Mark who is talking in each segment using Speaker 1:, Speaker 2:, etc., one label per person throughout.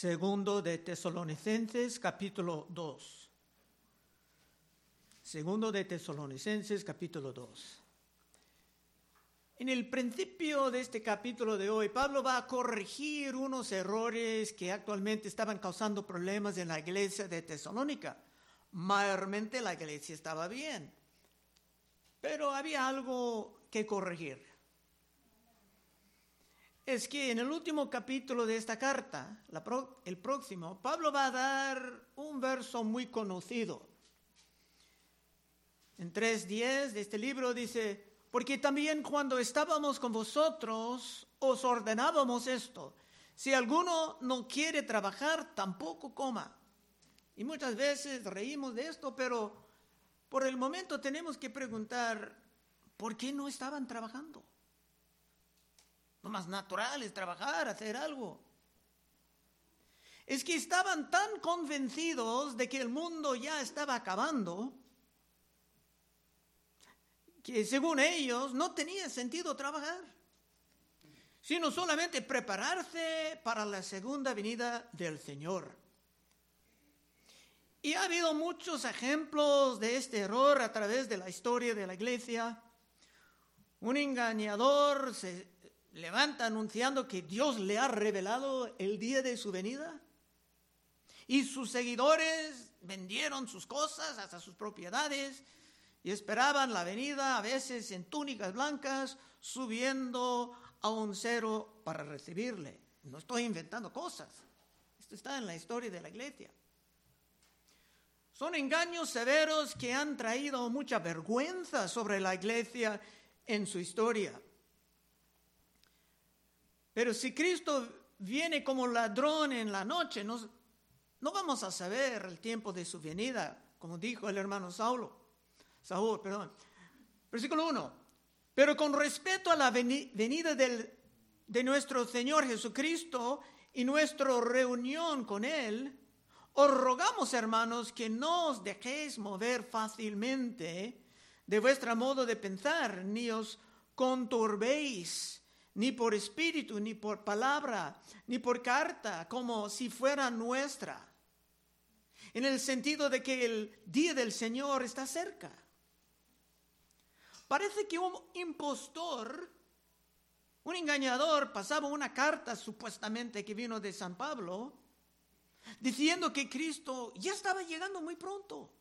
Speaker 1: Segundo de Tesalonicenses capítulo 2. Segundo de Tesalonicenses capítulo 2. En el principio de este capítulo de hoy, Pablo va a corregir unos errores que actualmente estaban causando problemas en la iglesia de Tesalónica. Mayormente la iglesia estaba bien, pero había algo que corregir es que en el último capítulo de esta carta, el próximo, Pablo va a dar un verso muy conocido. En 3.10 de este libro dice, porque también cuando estábamos con vosotros os ordenábamos esto, si alguno no quiere trabajar, tampoco coma. Y muchas veces reímos de esto, pero por el momento tenemos que preguntar, ¿por qué no estaban trabajando? Lo más natural es trabajar, hacer algo. Es que estaban tan convencidos de que el mundo ya estaba acabando que según ellos no tenía sentido trabajar, sino solamente prepararse para la segunda venida del Señor. Y ha habido muchos ejemplos de este error a través de la historia de la iglesia. Un engañador se levanta anunciando que Dios le ha revelado el día de su venida. Y sus seguidores vendieron sus cosas, hasta sus propiedades, y esperaban la venida, a veces en túnicas blancas, subiendo a un cero para recibirle. No estoy inventando cosas. Esto está en la historia de la iglesia. Son engaños severos que han traído mucha vergüenza sobre la iglesia en su historia. Pero si Cristo viene como ladrón en la noche, no, no vamos a saber el tiempo de su venida, como dijo el hermano Saulo. Saúl, perdón. Versículo 1. Pero con respeto a la venida del, de nuestro Señor Jesucristo y nuestra reunión con Él, os rogamos, hermanos, que no os dejéis mover fácilmente de vuestro modo de pensar, ni os conturbéis ni por espíritu, ni por palabra, ni por carta, como si fuera nuestra, en el sentido de que el día del Señor está cerca. Parece que un impostor, un engañador, pasaba una carta supuestamente que vino de San Pablo, diciendo que Cristo ya estaba llegando muy pronto.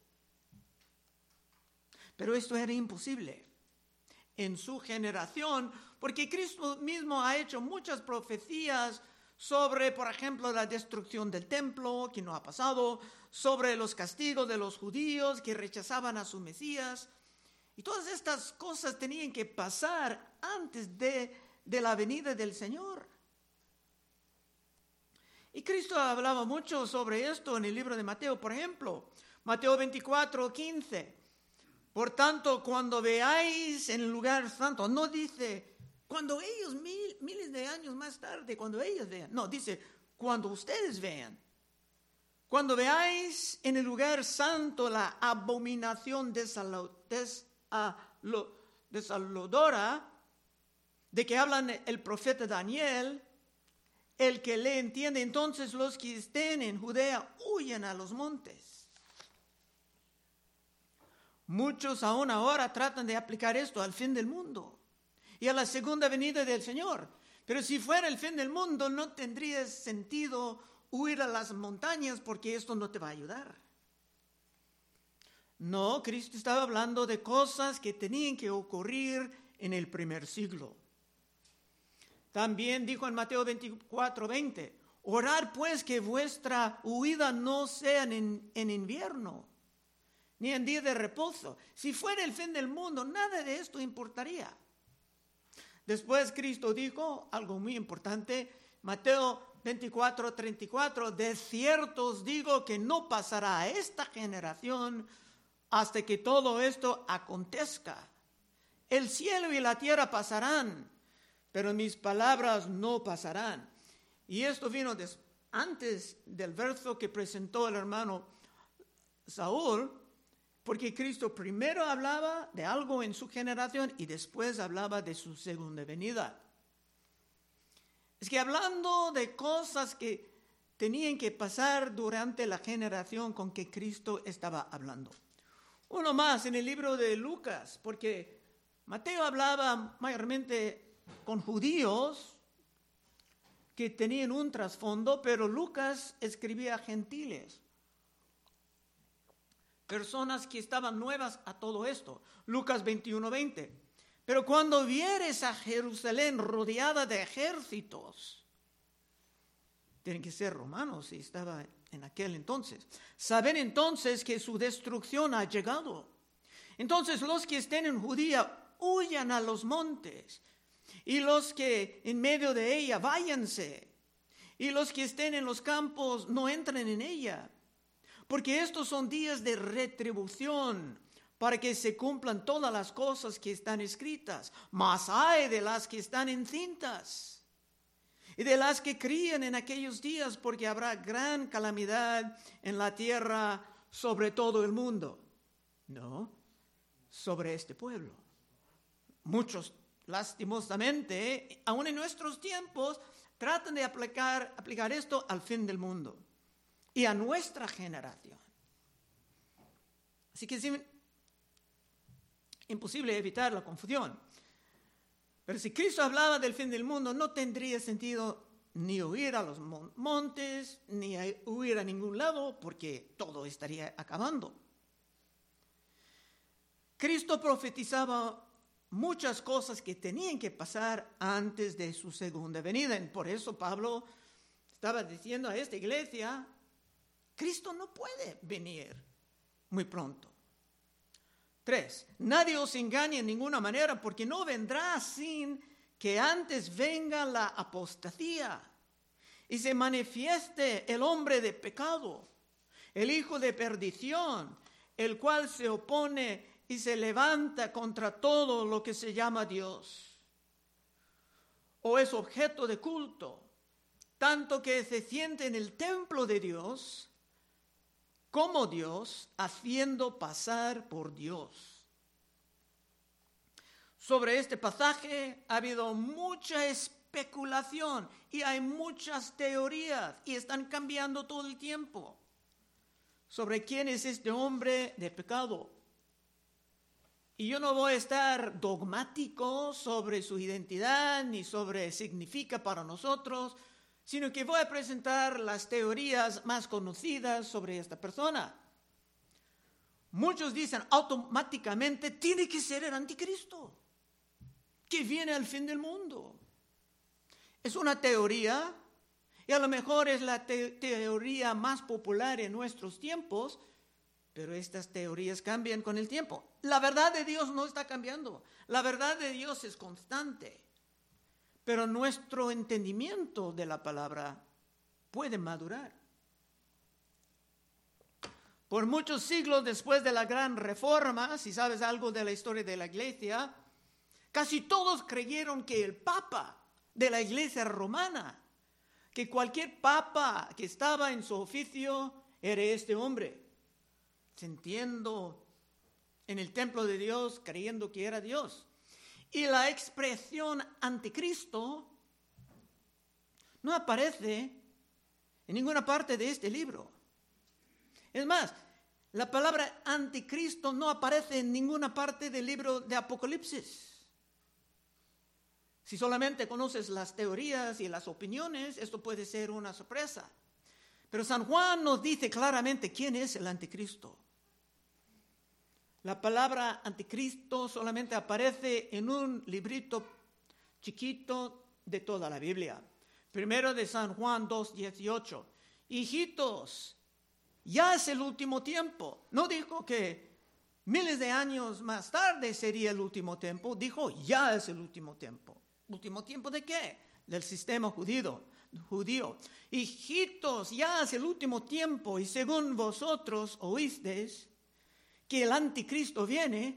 Speaker 1: Pero esto era imposible. En su generación porque Cristo mismo ha hecho muchas profecías sobre, por ejemplo, la destrucción del templo, que no ha pasado, sobre los castigos de los judíos que rechazaban a su Mesías. Y todas estas cosas tenían que pasar antes de, de la venida del Señor. Y Cristo hablaba mucho sobre esto en el libro de Mateo, por ejemplo, Mateo 24, 15. Por tanto, cuando veáis en el lugar santo, no dice cuando ellos, miles de años más tarde, cuando ellos vean, no, dice, cuando ustedes vean, cuando veáis en el lugar santo la abominación desaludora de que hablan el profeta Daniel, el que le entiende, entonces los que estén en Judea huyen a los montes. Muchos aún ahora tratan de aplicar esto al fin del mundo y a la segunda venida del Señor. Pero si fuera el fin del mundo, no tendría sentido huir a las montañas porque esto no te va a ayudar. No, Cristo estaba hablando de cosas que tenían que ocurrir en el primer siglo. También dijo en Mateo 24, 20, orar pues que vuestra huida no sea en, en invierno, ni en día de reposo. Si fuera el fin del mundo, nada de esto importaría. Después Cristo dijo algo muy importante, Mateo 24, 34, de cierto os digo que no pasará a esta generación hasta que todo esto acontezca. El cielo y la tierra pasarán, pero mis palabras no pasarán. Y esto vino antes del verso que presentó el hermano Saúl, porque Cristo primero hablaba de algo en su generación y después hablaba de su segunda venida. Es que hablando de cosas que tenían que pasar durante la generación con que Cristo estaba hablando. Uno más en el libro de Lucas, porque Mateo hablaba mayormente con judíos que tenían un trasfondo, pero Lucas escribía a gentiles, personas que estaban nuevas a todo esto. Lucas 21:20. Pero cuando vieres a Jerusalén rodeada de ejércitos, tienen que ser romanos si estaba en aquel entonces, saben entonces que su destrucción ha llegado. Entonces los que estén en Judía huyan a los montes y los que en medio de ella váyanse, y los que estén en los campos no entren en ella, porque estos son días de retribución para que se cumplan todas las cosas que están escritas, más hay de las que están encintas y de las que crían en aquellos días, porque habrá gran calamidad en la tierra sobre todo el mundo. No, sobre este pueblo. Muchos lastimosamente, aún en nuestros tiempos, tratan de aplicar esto al fin del mundo y a nuestra generación. Así que es imposible evitar la confusión. Pero si Cristo hablaba del fin del mundo, no tendría sentido ni huir a los montes, ni huir a ningún lado, porque todo estaría acabando. Cristo profetizaba muchas cosas que tenían que pasar antes de su segunda venida. Por eso Pablo estaba diciendo a esta iglesia, Cristo no puede venir muy pronto. Tres, nadie os engañe en ninguna manera porque no vendrá sin que antes venga la apostasía y se manifieste el hombre de pecado, el hijo de perdición, el cual se opone y se levanta contra todo lo que se llama Dios o es objeto de culto, tanto que se siente en el templo de Dios como Dios, haciendo pasar por Dios. Sobre este pasaje ha habido mucha especulación y hay muchas teorías y están cambiando todo el tiempo sobre quién es este hombre de pecado. Y yo no voy a estar dogmático sobre su identidad ni sobre significa para nosotros, sino que voy a presentar las teorías más conocidas sobre esta persona. Muchos dicen automáticamente tiene que ser el anticristo, que viene al fin del mundo. Es una teoría, y a lo mejor es la teoría más popular en nuestros tiempos, pero estas teorías cambian con el tiempo. La verdad de Dios no está cambiando. La verdad de Dios es constante. Pero nuestro entendimiento de la palabra puede madurar. Por muchos siglos después de la gran reforma, si sabes algo de la historia de la iglesia, casi todos creyeron que el papa de la iglesia romana, que cualquier papa que estaba en su oficio era este hombre sintiendo en el templo de Dios, creyendo que era Dios. Y la expresión anticristo no aparece en ninguna parte de este libro. Es más, la palabra anticristo no aparece en ninguna parte del libro de Apocalipsis. Si solamente conoces las teorías y las opiniones, esto puede ser una sorpresa. Pero San Juan nos dice claramente quién es el anticristo. La palabra anticristo solamente aparece en un librito chiquito de toda la Biblia. Primero de San Juan 2.18. Hijitos, ya es el último tiempo. No dijo que miles de años más tarde sería el último tiempo, dijo ya es el último tiempo. ¿Último tiempo de qué? Del sistema judío. judío. Hijitos, ya es el último tiempo y según vosotros oísteis que el anticristo viene,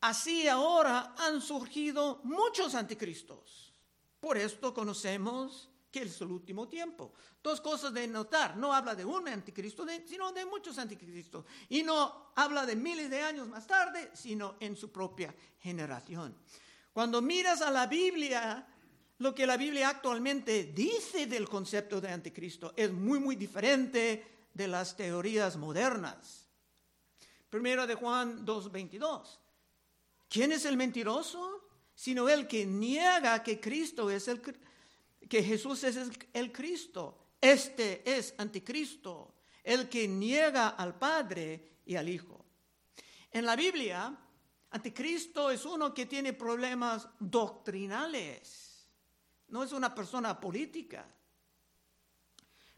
Speaker 1: así ahora han surgido muchos anticristos. Por esto conocemos que es el último tiempo. Dos cosas de notar, no habla de un anticristo, sino de muchos anticristos. Y no habla de miles de años más tarde, sino en su propia generación. Cuando miras a la Biblia, lo que la Biblia actualmente dice del concepto de anticristo es muy, muy diferente de las teorías modernas. Primero de Juan 2.22. ¿Quién es el mentiroso? Sino el que niega que Cristo es el que Jesús es el Cristo. Este es anticristo, el que niega al Padre y al Hijo. En la Biblia, anticristo es uno que tiene problemas doctrinales no es una persona política.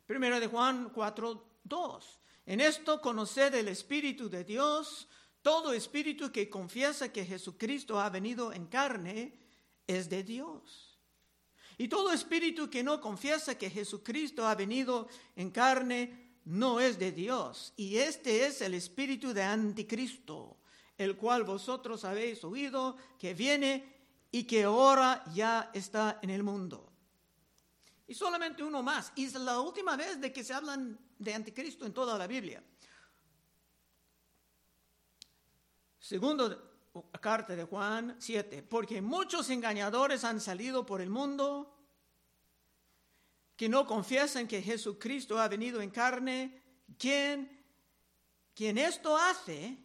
Speaker 1: Primero de Juan 4, 2. En esto conoced el Espíritu de Dios. Todo espíritu que confiesa que Jesucristo ha venido en carne es de Dios. Y todo espíritu que no confiesa que Jesucristo ha venido en carne no es de Dios. Y este es el espíritu de anticristo, el cual vosotros habéis oído que viene y que ahora ya está en el mundo. Y solamente uno más. Y es la última vez de que se hablan de anticristo en toda la Biblia. Segundo carta de Juan 7, porque muchos engañadores han salido por el mundo que no confiesan que Jesucristo ha venido en carne. Quien, quien esto hace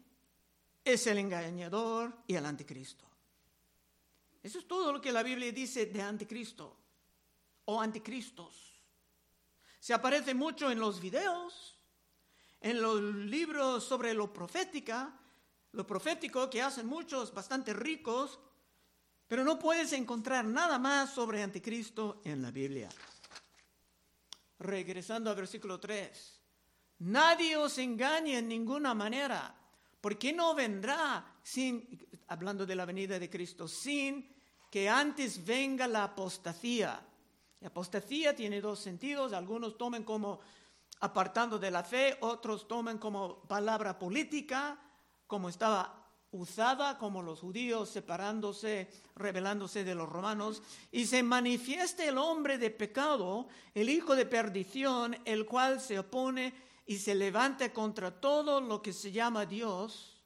Speaker 1: es el engañador y el anticristo. Eso es todo lo que la Biblia dice de anticristo o anticristos. Se aparece mucho en los videos, en los libros sobre lo profética, lo profético que hacen muchos bastante ricos, pero no puedes encontrar nada más sobre anticristo en la Biblia. Regresando al versículo 3. Nadie os engañe en ninguna manera, porque no vendrá sin, hablando de la venida de Cristo, sin que antes venga la apostasía. La apostasía tiene dos sentidos, algunos toman como apartando de la fe, otros toman como palabra política, como estaba usada, como los judíos separándose, rebelándose de los romanos, y se manifiesta el hombre de pecado, el hijo de perdición, el cual se opone y se levanta contra todo lo que se llama Dios,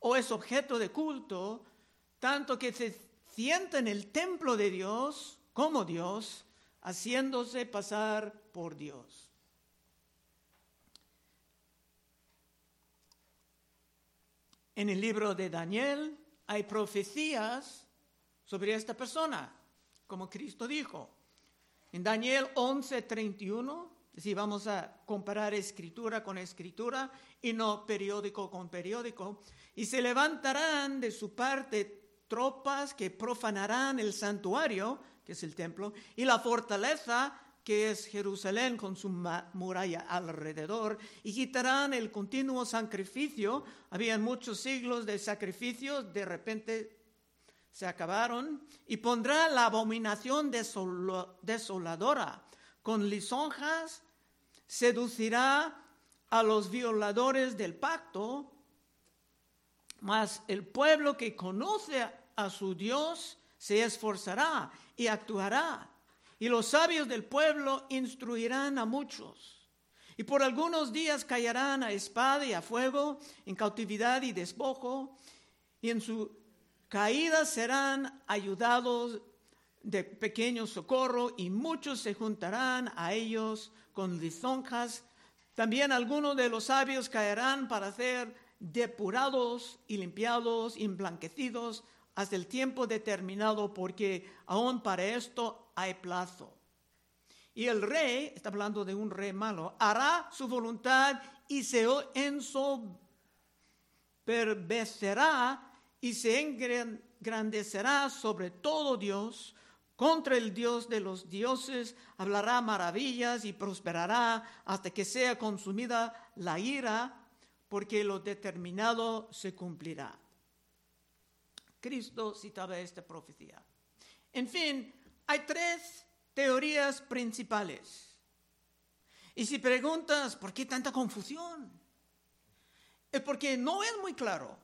Speaker 1: o es objeto de culto, tanto que se sienta en el templo de Dios como Dios, haciéndose pasar por Dios. En el libro de Daniel hay profecías sobre esta persona, como Cristo dijo. En Daniel 11:31, si vamos a comparar escritura con escritura y no periódico con periódico, y se levantarán de su parte tropas que profanarán el santuario, que es el templo, y la fortaleza, que es Jerusalén con su muralla alrededor, y quitarán el continuo sacrificio. Habían muchos siglos de sacrificios, de repente se acabaron, y pondrá la abominación desoladora con lisonjas, seducirá a los violadores del pacto, mas el pueblo que conoce a su Dios se esforzará y actuará. Y los sabios del pueblo instruirán a muchos. Y por algunos días callarán a espada y a fuego, en cautividad y despojo, y en su caída serán ayudados de pequeño socorro, y muchos se juntarán a ellos con lisonjas. También algunos de los sabios caerán para hacer depurados y limpiados y emblanquecidos hasta el tiempo determinado, porque aún para esto hay plazo. Y el rey, está hablando de un rey malo, hará su voluntad y se ensoberbecerá y se engrandecerá sobre todo Dios, contra el Dios de los dioses, hablará maravillas y prosperará hasta que sea consumida la ira porque lo determinado se cumplirá. Cristo citaba esta profecía. En fin, hay tres teorías principales. Y si preguntas, ¿por qué tanta confusión? Es porque no es muy claro.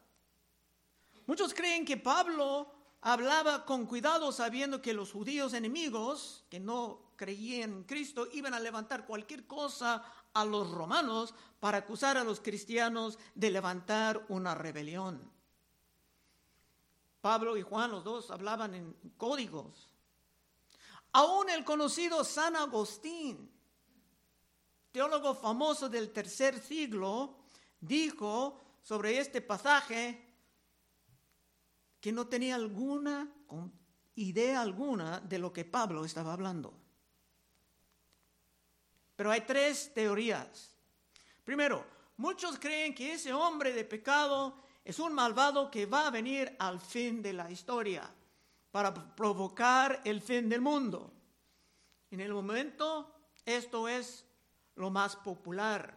Speaker 1: Muchos creen que Pablo hablaba con cuidado sabiendo que los judíos enemigos, que no creían en Cristo, iban a levantar cualquier cosa a los romanos para acusar a los cristianos de levantar una rebelión. Pablo y Juan, los dos, hablaban en códigos. Aún el conocido San Agustín, teólogo famoso del tercer siglo, dijo sobre este pasaje que no tenía alguna idea alguna de lo que Pablo estaba hablando. Pero hay tres teorías. Primero, muchos creen que ese hombre de pecado es un malvado que va a venir al fin de la historia para provocar el fin del mundo. En el momento, esto es lo más popular.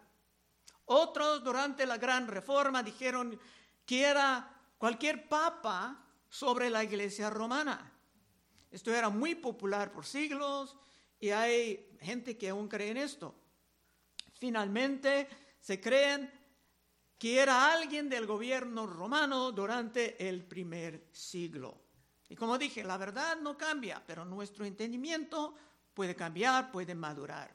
Speaker 1: Otros durante la Gran Reforma dijeron que era cualquier papa sobre la iglesia romana. Esto era muy popular por siglos y hay gente que aún cree en esto. Finalmente se creen que era alguien del gobierno romano durante el primer siglo. Y como dije, la verdad no cambia, pero nuestro entendimiento puede cambiar, puede madurar.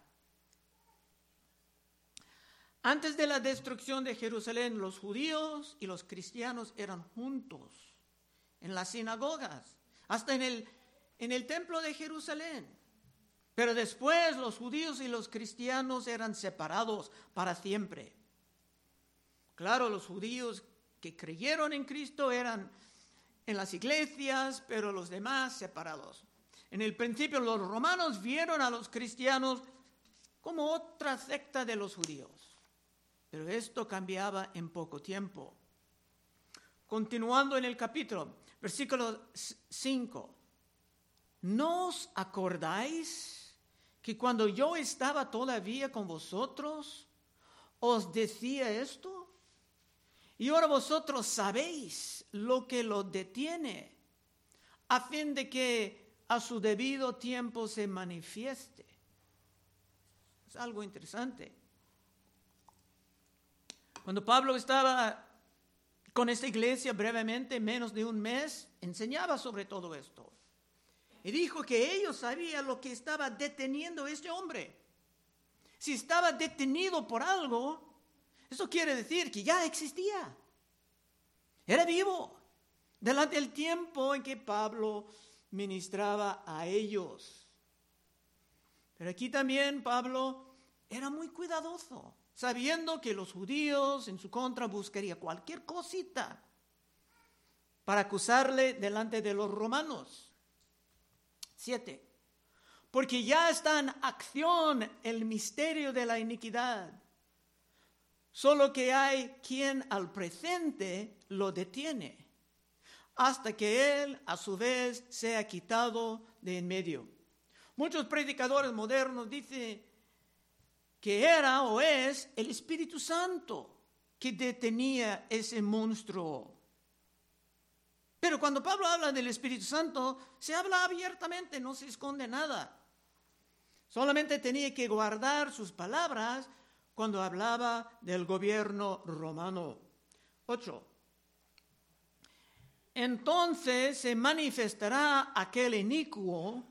Speaker 1: Antes de la destrucción de Jerusalén, los judíos y los cristianos eran juntos en las sinagogas, hasta en el, en el templo de Jerusalén. Pero después los judíos y los cristianos eran separados para siempre. Claro, los judíos que creyeron en Cristo eran en las iglesias, pero los demás separados. En el principio los romanos vieron a los cristianos como otra secta de los judíos, pero esto cambiaba en poco tiempo. Continuando en el capítulo, versículo 5, ¿no os acordáis que cuando yo estaba todavía con vosotros, os decía esto? Y ahora vosotros sabéis lo que lo detiene, a fin de que a su debido tiempo se manifieste. Es algo interesante. Cuando Pablo estaba con esta iglesia brevemente, menos de un mes, enseñaba sobre todo esto. Y dijo que ellos sabían lo que estaba deteniendo este hombre. Si estaba detenido por algo, eso quiere decir que ya existía. Era vivo delante del tiempo en que Pablo ministraba a ellos. Pero aquí también Pablo era muy cuidadoso, sabiendo que los judíos en su contra buscarían cualquier cosita para acusarle delante de los romanos. Siete. Porque ya está en acción el misterio de la iniquidad Solo que hay quien al presente lo detiene, hasta que él a su vez sea quitado de en medio. Muchos predicadores modernos dicen que era o es el Espíritu Santo que detenía ese monstruo. Pero cuando Pablo habla del Espíritu Santo, se habla abiertamente, no se esconde nada. Solamente tenía que guardar sus palabras cuando hablaba del gobierno romano. 8. Entonces se manifestará aquel inicuo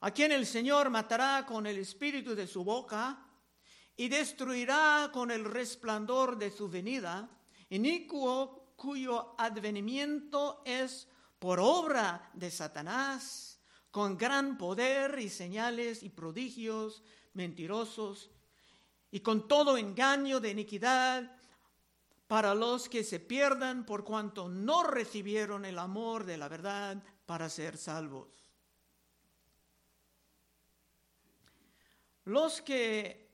Speaker 1: a quien el Señor matará con el espíritu de su boca y destruirá con el resplandor de su venida, inicuo cuyo advenimiento es por obra de Satanás, con gran poder y señales y prodigios mentirosos y con todo engaño de iniquidad para los que se pierdan por cuanto no recibieron el amor de la verdad para ser salvos. Los que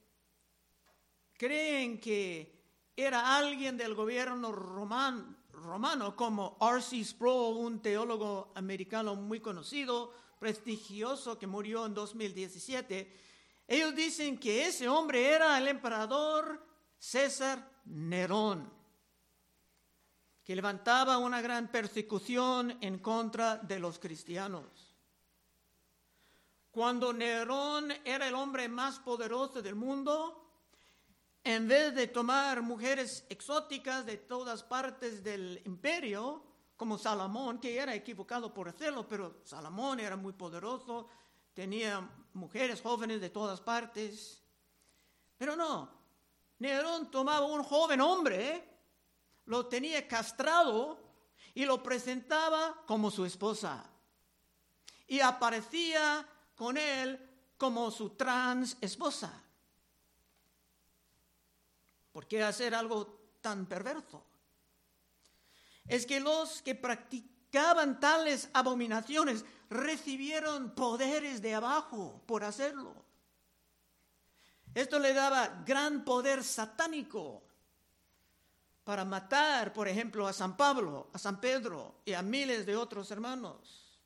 Speaker 1: creen que era alguien del gobierno romano, como R.C. Sproul, un teólogo americano muy conocido, prestigioso, que murió en 2017, ellos dicen que ese hombre era el emperador César Nerón, que levantaba una gran persecución en contra de los cristianos. Cuando Nerón era el hombre más poderoso del mundo, en vez de tomar mujeres exóticas de todas partes del imperio, como Salomón, que era equivocado por hacerlo, pero Salomón era muy poderoso, tenía mujeres jóvenes de todas partes. Pero no, Nerón tomaba un joven hombre, lo tenía castrado y lo presentaba como su esposa. Y aparecía con él como su trans esposa. ¿Por qué hacer algo tan perverso? Es que los que practicaban tales abominaciones recibieron poderes de abajo por hacerlo. Esto le daba gran poder satánico para matar, por ejemplo, a San Pablo, a San Pedro y a miles de otros hermanos.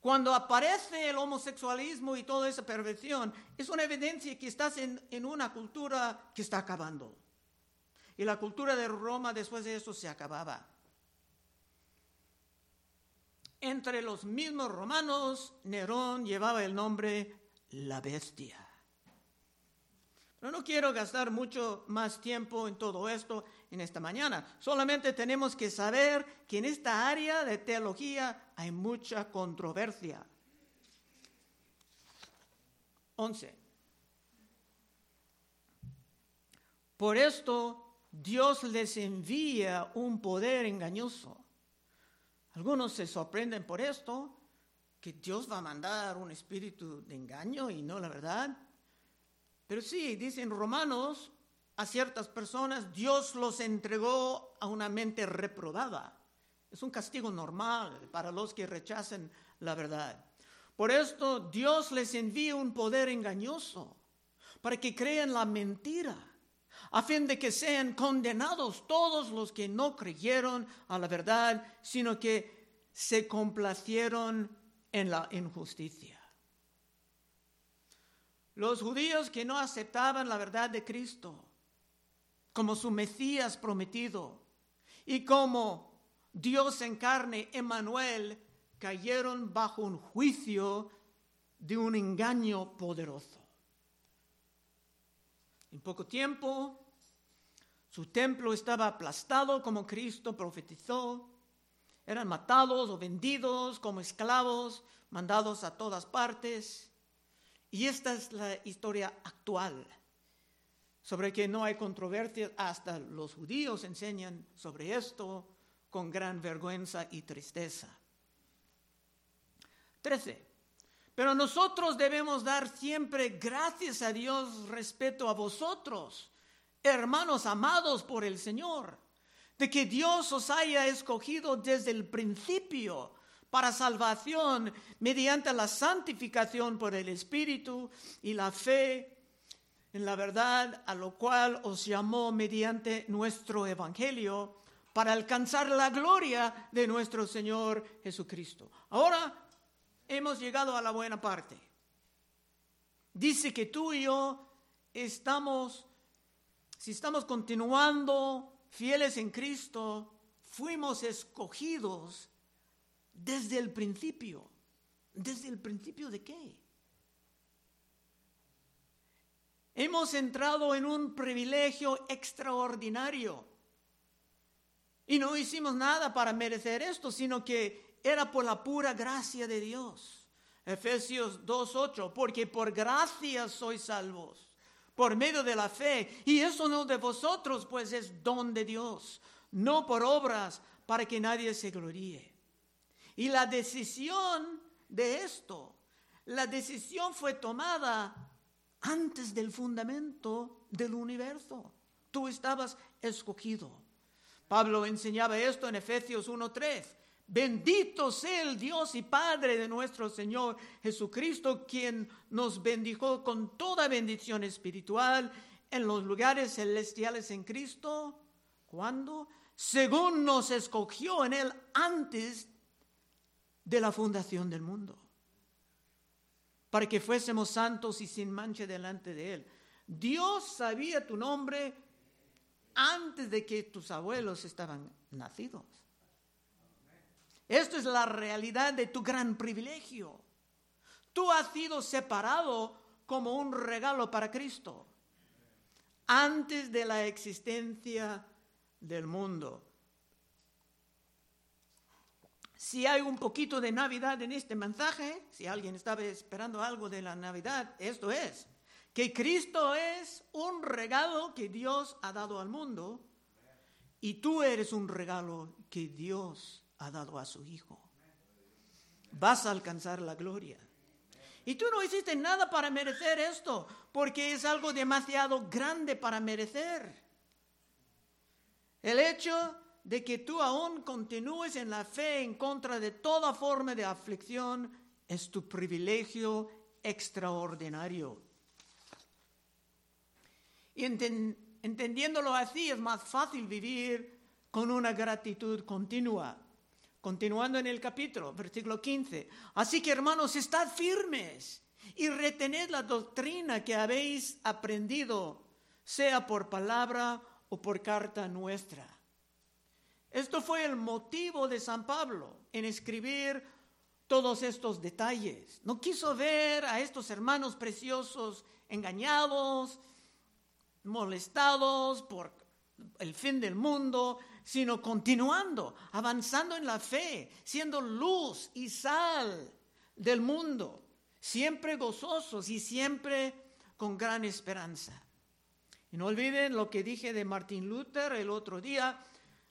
Speaker 1: Cuando aparece el homosexualismo y toda esa perversión, es una evidencia que estás en, en, una cultura que está acabando. Y la cultura de Roma después de eso se acababa. Entre los mismos romanos, Nerón llevaba el nombre la bestia. Pero no quiero gastar mucho más tiempo en todo esto en esta mañana. Solamente tenemos que saber que en esta área de teología hay mucha controversia. 11. Por esto Dios les envía un poder engañoso. Algunos se sorprenden por esto, que Dios va a mandar un espíritu de engaño y no la verdad. Pero sí, dicen Romanos, a ciertas personas Dios los entregó a una mente reprobada. Es un castigo normal para los que rechacen la verdad. Por esto Dios les envía un poder engañoso para que crean la mentira, a fin de que sean condenados todos los que no creyeron a la verdad, sino que se complacieron en la injusticia. Los judíos que no aceptaban la verdad de Cristo como su Mesías prometido y como Dios en carne, Emmanuel, cayeron bajo un juicio de un engaño poderoso. En poco tiempo, su templo estaba aplastado como Cristo profetizó eran matados o vendidos como esclavos, mandados a todas partes. Y esta es la historia actual, sobre que no hay controversia, hasta los judíos enseñan sobre esto con gran vergüenza y tristeza. 13. Pero nosotros debemos dar siempre gracias a Dios respecto a vosotros, hermanos amados por el Señor de que Dios os haya escogido desde el principio para salvación mediante la santificación por el Espíritu y la fe en la verdad a lo cual os llamó mediante nuestro Evangelio para alcanzar la gloria de nuestro Señor Jesucristo. Ahora hemos llegado a la buena parte. Dice que tú y yo estamos, si estamos continuando fieles en Cristo, fuimos escogidos desde el principio. ¿Desde el principio de qué? Hemos entrado en un privilegio extraordinario. Y no hicimos nada para merecer esto, sino que era por la pura gracia de Dios. Efesios 2.8, porque por gracia sois salvos por medio de la fe. Y eso no de vosotros, pues es don de Dios, no por obras para que nadie se gloríe. Y la decisión de esto, la decisión fue tomada antes del fundamento del universo. Tú estabas escogido. Pablo enseñaba esto en Efesios 1.3. Bendito sea el Dios y Padre de nuestro Señor Jesucristo, quien nos bendijo con toda bendición espiritual en los lugares celestiales en Cristo. ¿Cuándo? Según nos escogió en Él antes de la fundación del mundo, para que fuésemos santos y sin mancha delante de Él. Dios sabía tu nombre antes de que tus abuelos estaban nacidos. Esto es la realidad de tu gran privilegio. Tú has sido separado como un regalo para Cristo antes de la existencia del mundo. Si hay un poquito de Navidad en este mensaje, si alguien estaba esperando algo de la Navidad, esto es, que Cristo es un regalo que Dios ha dado al mundo y tú eres un regalo que Dios ha dado a su Hijo. vas a alcanzar la gloria. Y tú no hiciste nada para merecer esto, porque es algo demasiado grande para merecer. El hecho de que tú aún continúes en la fe en contra de toda forma de aflicción es tu privilegio extraordinario. Y entendiéndolo así es más fácil vivir con una gratitud continua. Continuando en el capítulo, versículo 15. Así que hermanos, estad firmes y retened la doctrina que habéis aprendido, sea por palabra o por carta nuestra. Esto fue el motivo de San Pablo en escribir todos estos detalles. No quiso ver a estos hermanos preciosos engañados, molestados por el fin del mundo, sino continuando, avanzando en la fe, siendo luz y sal del mundo, siempre gozosos y siempre con gran esperanza. Y no olviden lo que dije de Martín Luther el otro día.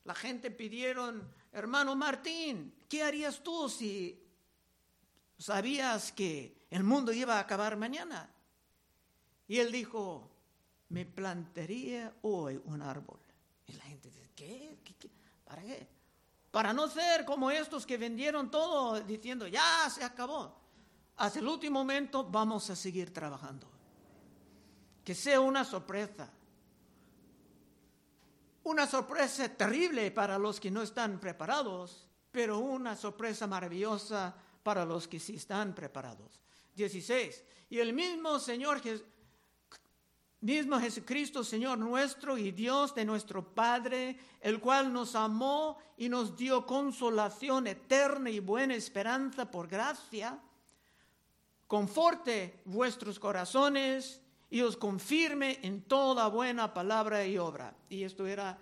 Speaker 1: La gente pidieron, hermano Martín, ¿qué harías tú si sabías que el mundo iba a acabar mañana? Y él dijo, me plantaría hoy un árbol. Y la gente dice, ¿qué? ¿Para qué? Para no ser como estos que vendieron todo diciendo, ya se acabó. Hasta el último momento vamos a seguir trabajando. Que sea una sorpresa. Una sorpresa terrible para los que no están preparados, pero una sorpresa maravillosa para los que sí están preparados. 16. Y el mismo Señor Jesús mismo Jesucristo, Señor nuestro y Dios de nuestro Padre, el cual nos amó y nos dio consolación eterna y buena esperanza por gracia, conforte vuestros corazones y os confirme en toda buena palabra y obra. Y esto era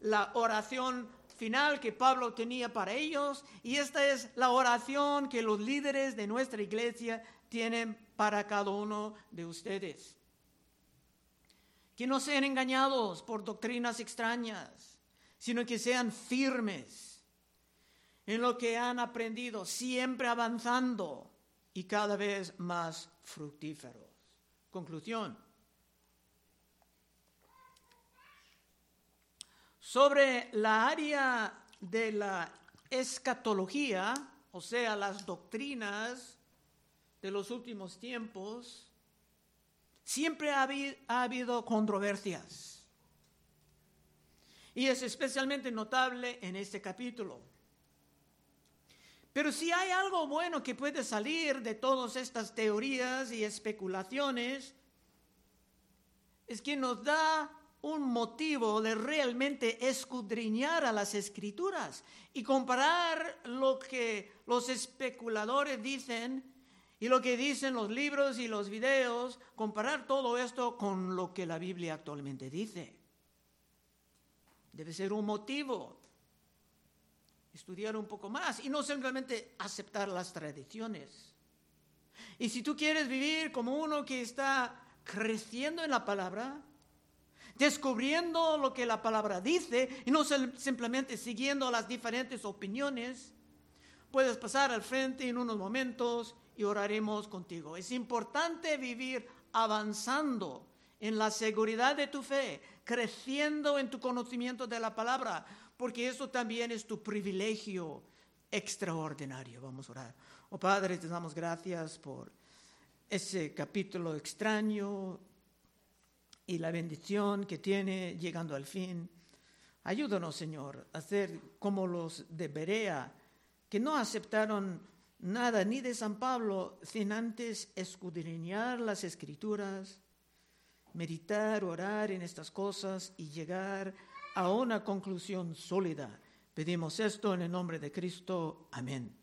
Speaker 1: la oración final que Pablo tenía para ellos y esta es la oración que los líderes de nuestra iglesia tienen para cada uno de ustedes que no sean engañados por doctrinas extrañas, sino que sean firmes en lo que han aprendido, siempre avanzando y cada vez más fructíferos. Conclusión. Sobre la área de la escatología, o sea, las doctrinas de los últimos tiempos, siempre ha habido, controversias. Y es especialmente notable en este capítulo. Pero si hay algo bueno que puede salir de todas estas teorías y especulaciones, es que nos da un motivo de realmente escudriñar a las escrituras y comparar lo que los especuladores dicen y lo que dicen los libros y los videos, comparar todo esto con lo que la Biblia actualmente dice. Debe ser un motivo. Estudiar un poco más y no simplemente aceptar las tradiciones. Y si tú quieres vivir como uno que está creciendo en la palabra, descubriendo lo que la palabra dice y no simplemente siguiendo las diferentes opiniones, puedes pasar al frente en unos momentos y oraremos contigo. Es importante vivir avanzando en la seguridad de tu fe, creciendo en tu conocimiento de la palabra, porque eso también es tu privilegio extraordinario. Vamos a orar. Oh Padre, te damos gracias por ese capítulo extraño y la bendición que tiene llegando al fin. Ayúdanos, Señor, a ser como los de Berea, que no aceptaron nada ni de San Pablo sin antes escudriñar las escrituras, meditar, orar en estas cosas y llegar a una conclusión sólida. Pedimos esto en el nombre de Cristo. Amén.